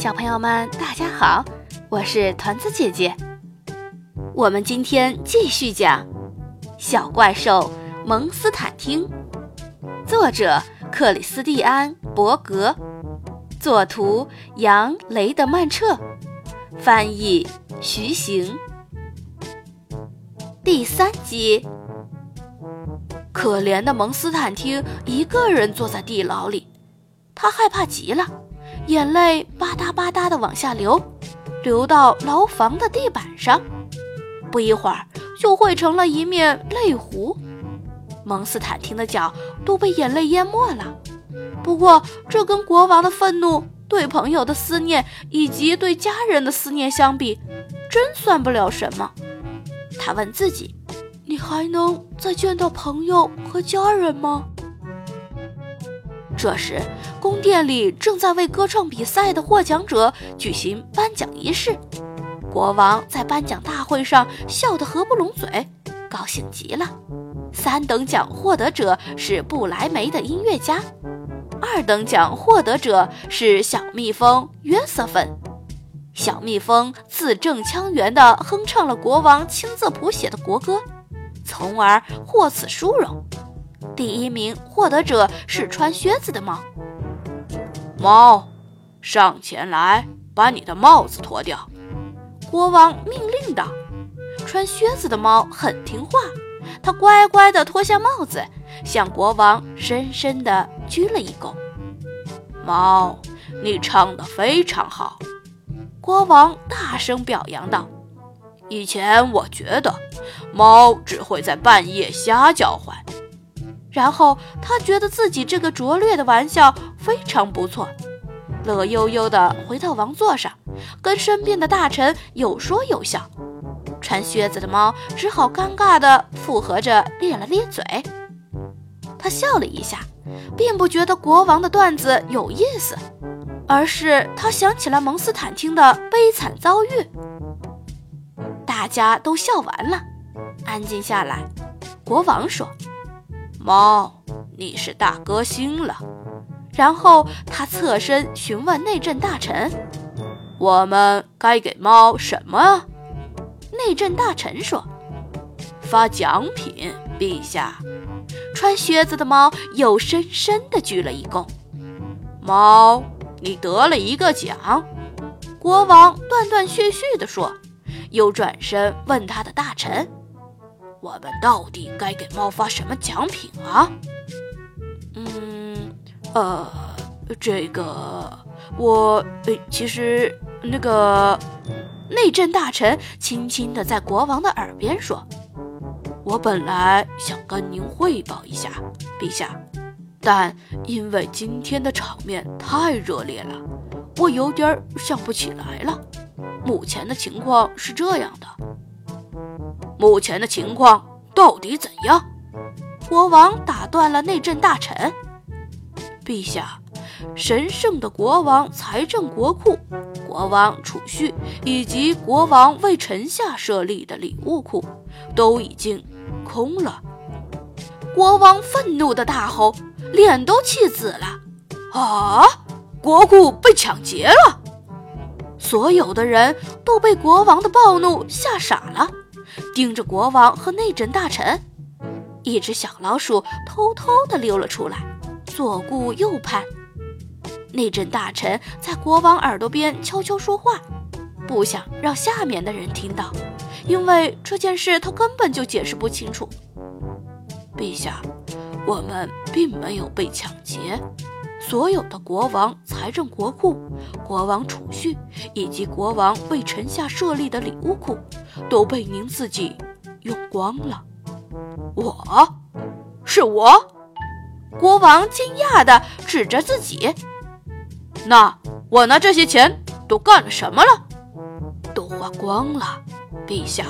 小朋友们，大家好，我是团子姐姐。我们今天继续讲《小怪兽蒙斯坦汀》，作者克里斯蒂安·伯格，作图杨雷德曼彻，翻译徐行。第三集，可怜的蒙斯坦丁一个人坐在地牢里，他害怕极了。眼泪吧嗒吧嗒地往下流，流到牢房的地板上，不一会儿就汇成了一面泪湖。蒙斯坦丁的脚都被眼泪淹没了。不过，这跟国王的愤怒、对朋友的思念以及对家人的思念相比，真算不了什么。他问自己：“你还能再见到朋友和家人吗？”这时，宫殿里正在为歌唱比赛的获奖者举行颁奖仪式。国王在颁奖大会上笑得合不拢嘴，高兴极了。三等奖获得者是布莱梅的音乐家，二等奖获得者是小蜜蜂约瑟芬。小蜜蜂字正腔圆地哼唱了国王亲自谱写的国歌，从而获此殊荣。第一名获得者是穿靴子的猫。猫，上前来，把你的帽子脱掉。国王命令道。穿靴子的猫很听话，它乖乖地脱下帽子，向国王深深地鞠了一躬。猫，你唱得非常好。国王大声表扬道。以前我觉得，猫只会在半夜瞎叫唤。然后他觉得自己这个拙劣的玩笑非常不错，乐悠悠地回到王座上，跟身边的大臣有说有笑。穿靴子的猫只好尴尬地附和着咧了咧嘴。他笑了一下，并不觉得国王的段子有意思，而是他想起了蒙斯坦听的悲惨遭遇。大家都笑完了，安静下来。国王说。猫，你是大歌星了。然后他侧身询问内政大臣：“我们该给猫什么？”内政大臣说：“发奖品，陛下。”穿靴子的猫又深深地鞠了一躬。猫，你得了一个奖。国王断断续续地说，又转身问他的大臣。我们到底该给猫发什么奖品啊？嗯，呃，这个我呃其实那个内政大臣轻轻的在国王的耳边说：“我本来想跟您汇报一下，陛下，但因为今天的场面太热烈了，我有点想不起来了。目前的情况是这样的。”目前的情况到底怎样？国王打断了内政大臣。陛下，神圣的国王财政国库、国王储蓄以及国王为臣下设立的礼物库都已经空了。国王愤怒的大吼，脸都气紫了。啊！国库被抢劫了！所有的人都被国王的暴怒吓傻了。盯着国王和内政大臣，一只小老鼠偷偷地溜了出来，左顾右盼。内政大臣在国王耳朵边悄悄说话，不想让下面的人听到，因为这件事他根本就解释不清楚。陛下，我们并没有被抢劫，所有的国王财政国库、国王储蓄以及国王为臣下设立的礼物库。都被您自己用光了，我，是我。国王惊讶地指着自己，那我拿这些钱都干了什么了？都花光了，陛下。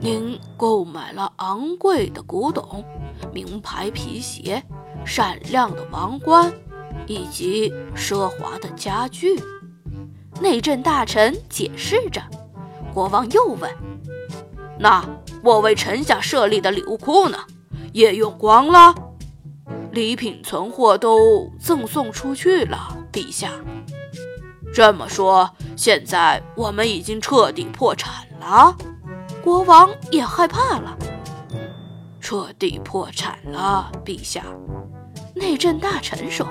您购买了昂贵的古董、名牌皮鞋、闪亮的王冠以及奢华的家具。内政大臣解释着。国王又问：“那我为臣下设立的礼物库呢？也用光了？礼品存货都赠送出去了，陛下。这么说，现在我们已经彻底破产了。国王也害怕了。彻底破产了，陛下。内政大臣说：“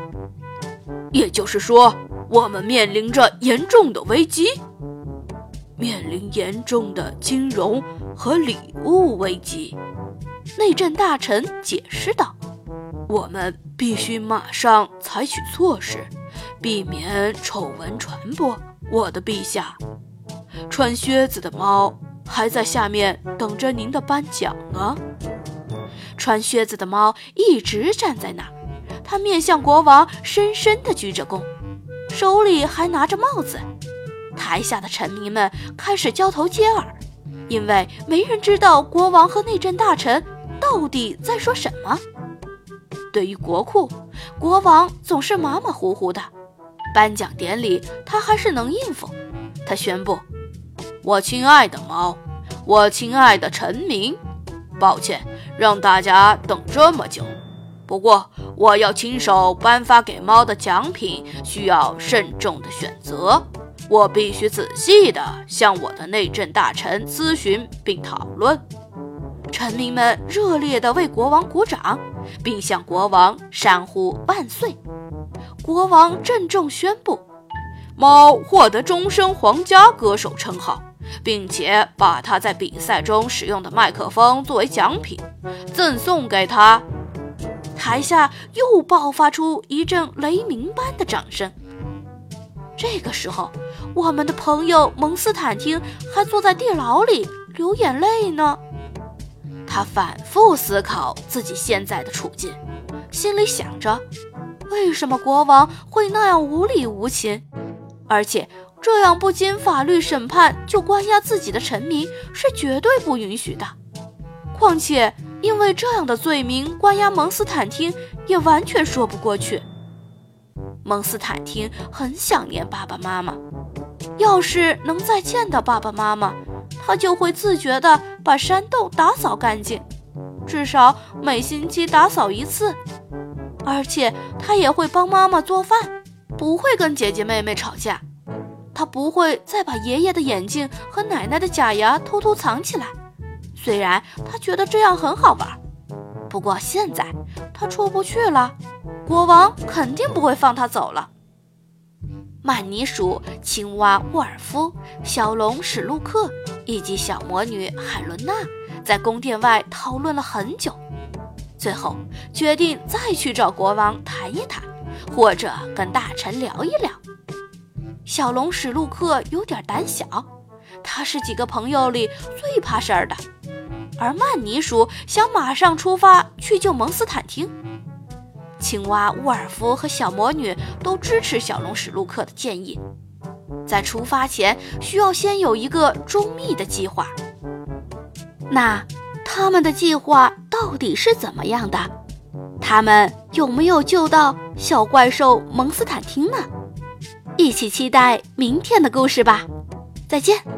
也就是说，我们面临着严重的危机，面临严重的金融和礼物危机。”内政大臣解释道：“我们必须马上采取措施，避免丑闻传播。”我的陛下，穿靴子的猫还在下面等着您的颁奖呢。穿靴子的猫一直站在那，他面向国王，深深地鞠着躬，手里还拿着帽子。台下的臣民们开始交头接耳，因为没人知道国王和内政大臣到底在说什么。对于国库，国王总是马马虎虎的。颁奖典礼，他还是能应付。他宣布：“我亲爱的猫，我亲爱的臣民，抱歉让大家等这么久。不过，我要亲手颁发给猫的奖品需要慎重的选择，我必须仔细地向我的内政大臣咨询并讨论。”臣民们热烈地为国王鼓掌，并向国王山呼万岁。国王郑重宣布，猫获得终身皇家歌手称号，并且把他在比赛中使用的麦克风作为奖品赠送给他。台下又爆发出一阵雷鸣般的掌声。这个时候，我们的朋友蒙斯坦丁还坐在地牢里流眼泪呢。他反复思考自己现在的处境，心里想着。为什么国王会那样无理无情？而且这样不经法律审判就关押自己的臣民是绝对不允许的。况且，因为这样的罪名关押蒙斯坦丁也完全说不过去。蒙斯坦丁很想念爸爸妈妈，要是能再见到爸爸妈妈，他就会自觉地把山洞打扫干净，至少每星期打扫一次。而且他也会帮妈妈做饭，不会跟姐姐妹妹吵架。他不会再把爷爷的眼镜和奶奶的假牙偷偷藏起来，虽然他觉得这样很好玩。不过现在他出不去了，国王肯定不会放他走了。曼尼鼠、青蛙沃尔夫、小龙史路克以及小魔女海伦娜在宫殿外讨论了很久。最后决定再去找国王谈一谈，或者跟大臣聊一聊。小龙史路克有点胆小，他是几个朋友里最怕事儿的。而曼尼鼠想马上出发去救蒙斯坦丁。青蛙沃尔夫和小魔女都支持小龙史路克的建议，在出发前需要先有一个周密的计划。那。他们的计划到底是怎么样的？他们有没有救到小怪兽蒙斯坦丁呢？一起期待明天的故事吧！再见。